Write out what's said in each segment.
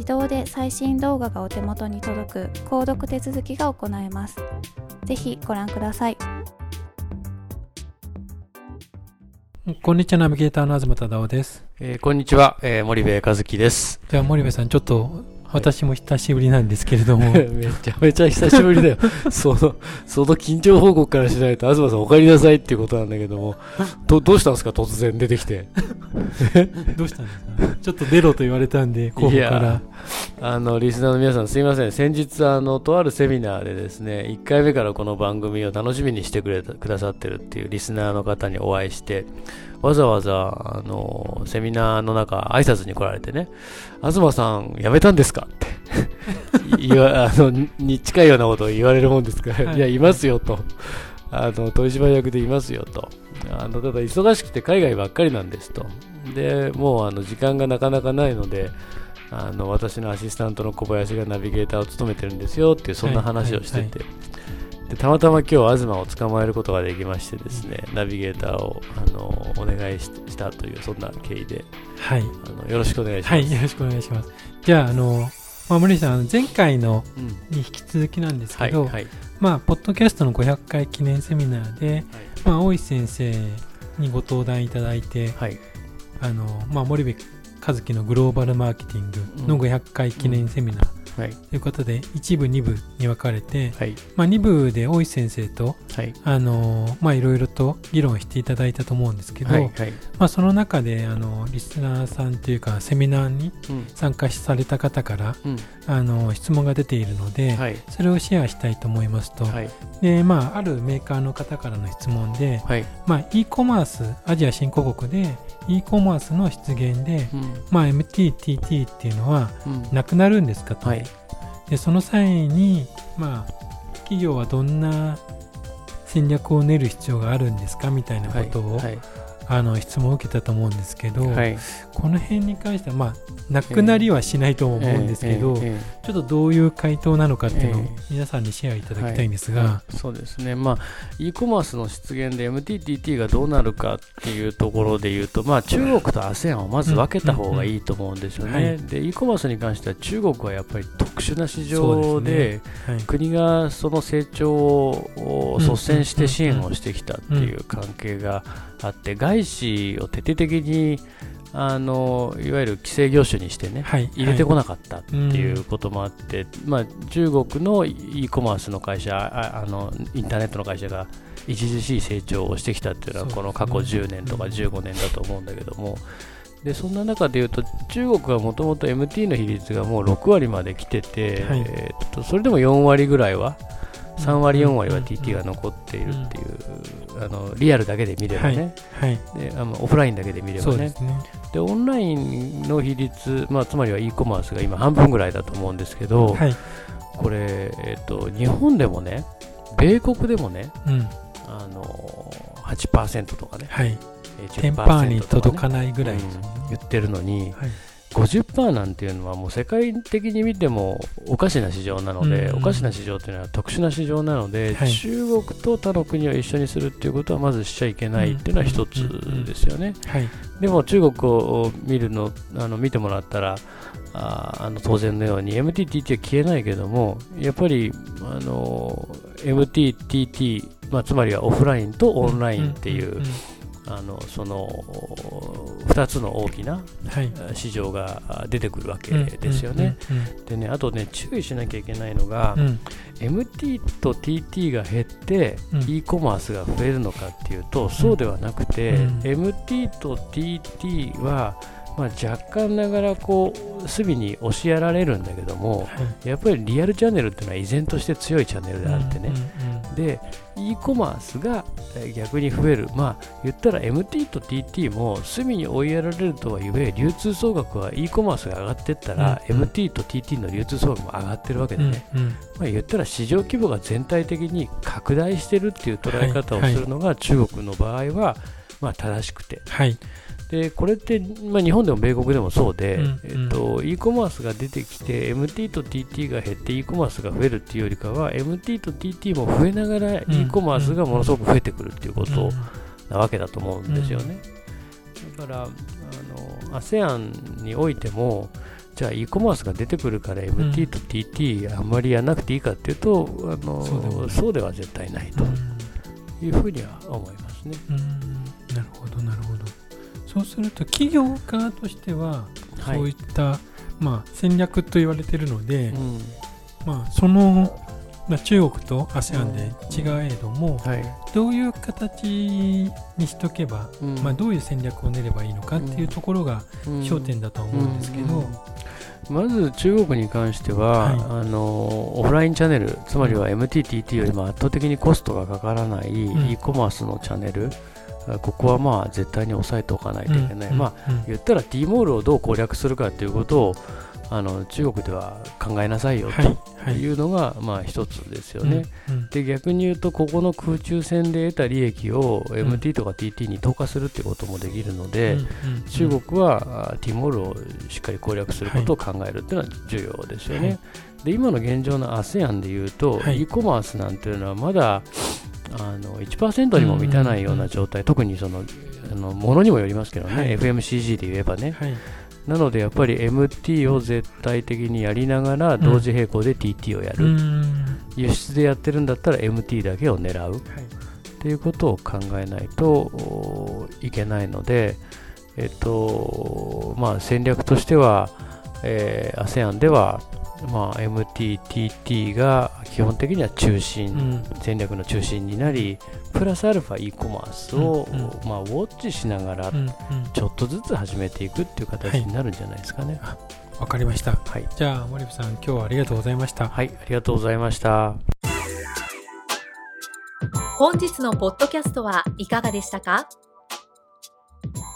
自動で最新動画がお手元に届く購読手続きが行えますぜひご覧くださいこんにちは、ナビゲーターの東忠夫です。えーこんにちは、えー森部和樹です。じゃあ、森部さん、ちょっと、私も久しぶりなんですけれども、めちゃめちゃ久しぶりだよ。その、その緊張報告からしないと、東さんお帰りなさいっていうことなんだけども、ど、どうしたんですか？突然出てきて。どうしたんですか？ちょっと出ろと言われたんで、候補から。あの、リスナーの皆さんすいません。先日、あの、とあるセミナーでですね、1回目からこの番組を楽しみにしてくれた、くださってるっていうリスナーの方にお会いして、わざわざ、あの、セミナーの中、挨拶に来られてね、東さん、辞めたんですか？って 言わ、あの、にに近いようなことを言われるもんですから、はいい、や、いますよと。あの、取締役でいますよと。あの、ただ、忙しくて海外ばっかりなんですと。で、もう、あの、時間がなかなかないので、あの私のアシスタントの小林がナビゲーターを務めてるんですよっていうそんな話をしてて、でたまたま今日東を捕まえることができましてですね、ナビゲーターをあのお願いししたというそんな経緯ではい。あのよろしくお願いします。はい、よろしくお願いします。じゃあ、あの、まあ、森さん、前回のうんに引き続きなんですはいけど、はいまあ、ポッドキャストの500回記念セミナーで、まあ、大石先生にご登壇いただいて、はいあの、まあ、森部和樹のグローバルマーケティングの500回記念セミナー。はい。ということで、1部、2部に分かれて、はい。まあ、2部で大石先生と、はい。あのまあ、いろいろと議論していただいたと思うんですけど、はいはい。まあ、その中であのリスナーさんというかセミナーにうん。参加された方からうん。あの質問が出ているので、はい。それをシェアしたいと思いますと、はい。でまあ、あるメーカーの方からの質問で、はい。まあ、e コマースアジア新興国で e コマースの出現で、うん。まあ、MTTT っていうのはうん。なくなるんですかと、はい。でその際に、まあ、企業はどんな戦略を練る必要があるんですかみたいなはいことを、はいあの質問を受けたと思うんですけど、はい。この辺に関しては、まあ、なくなりはしないと思うんですけど、ええええちょっとどういう回答なのかっていうのをええ。皆さんにシェアいただきたいんですが、はい。そうですね、まあ、e コマースの出現で MTTT がどうなるかっていうところで言うと、まあ、中国と ASEAN をまず分けた方がいいと思うんですようんうんね。で、e コマースに関しては中国はやっぱり特殊な市場で、はい。国がその成長を率先して支援をしてきたっていう関係があって、外資を徹底的にあのいわゆる規制業種にしてね、はい入れてこななかったっていうこともあって、まあ、中国の e コマースの会社ああのインターネットの会社が著しい成長をしてきたっていうのはね。この過去10年とか15年だと思うんだけども、でそんな中でいうと中国はもともと MT の比率がもう6割まで来てて、はい。えーっとそれでも4割ぐらいは3割4割は TT が残っているっていう、あのリアルだけで見ればね、はいであのオフラインだけで見ればね。ですね。でオンラインの比率、まあ、つまりは e コマースが今半分ぐらいだと思うんですけど、はい。これ、えっと日本でもね米国でもねうん。あの8%とかね。はい。えーテンパーに10%と届かかねないぐらいうん。言ってるのにはい50%なんていうのはもう世界的に見てもおかしな市場なので、うん。おかしな市場っていうのは特殊な市場なので、はい。中国と他の国を一緒にするっていうことはまずしちゃいけないっていうのは一つですよね。はい。でも中国を見るのあの見てもらったらああの当然のように MTTT は消えないけどもやっぱりあの MTTT、まあ、つまりはオフラインとオンラインっていう、んんんあのその2つの大きなはい。市場が出てくるわけですよね。でねあとね注意しなきゃいけないのが、うん。うん MT と TT が減って、うん。e コマースが増えるのかっていうと、そうではなくて、うん。MT と TT は、まあ、若干ながらこう隅に押しやられるんだけどもはい。やっぱりリアルチャンネルっていうのは依然として強いチャンネルであってね、で e コマースがえー逆に増える。まあ言ったら MT と TT も隅に追いやられるとはいえ流通総額は e コマースが上がっていったら、うんうん。MT と TT の流通総額も上がってるわけでね、うんうん。まあ、言ったら市場規模が全体的に拡大してるっていう捉え方をはいするのが中国の場合はまあ正しくて。はいでこれって、まあ、日本でも米国でもそうで、うんうん。えっと、e コマースが出てきて MT と TT が減って e コマースが増えるっていうよりかは MT と TT も増えながら e コマースがものすごく増えてくるっていうことなわけだと思うんですよね。だからあの ASEAN においてもじゃあ e コマースが出てくるから MT と TT あんまりやらなくていいかっていうと、あのそうでは絶対ないとうん。いうふうには思いますね。そうすると企業側としてははい。そういった、まあ、戦略と言われているので、うん。まあ、その、まあ、中国と ASEAN で違えども、はい。どういう形にしとけば、うん。まあ、どういう戦略を練ればいいのかっていうところがうん。焦点だとは思うんですけど、まず中国に関しては、はい。あのオフラインチャンネルつまりは MTTT よりも圧倒的にコストがかからないん。e コマースのチャンネル、ここはまあ絶対に押さえておかないといけない、うんまあうん。言ったら T モールをどう攻略するかということをあの中国では考えなさいよというのが、まあ一つですよね。うんうん。で逆に言うとここの空中戦で得た利益を MT とか TT に投下するってこともできるので、中国はあティモールをしっかり攻略することを考えるっていうのは重要ですよね。はい。で今の現状の ASEAN でいうと、はい。e コマースなんていうのはまだあの1%にも満たないような状態、特にそのあのものにもよりますけどね、はい。FMCG で言えばね。はい。なのでやっぱり MT を絶対的にやりながら同時並行で TT をやる、うん。輸出でやってるんだったら MT だけを狙う。はい。っていうことを考えないとおいけないので、えっとまあ、戦略としては、えー ASEAN では、まあ、MTTT が基本的には中心、うん。戦略の中心になりプラスアルファ e コマースを、うんうん。まあ、ウォッチしながらちょっとずつ始めていくっていう形になるんじゃないですかね。わかりました。はい、じゃあ森部さん今日はありがとうございました。はい、ありがとうございました。本日のポッドキャストはいかがでしたか？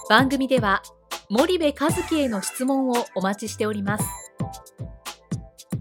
番組では森部和樹への質問をお待ちしております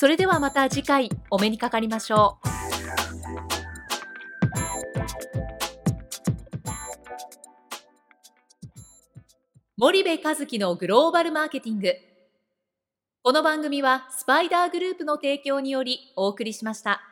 それではまた次回お目にかかりましょう。森部和樹のグローバルマーケティング。この番組はスパイダーグループの提供によりお送りしました。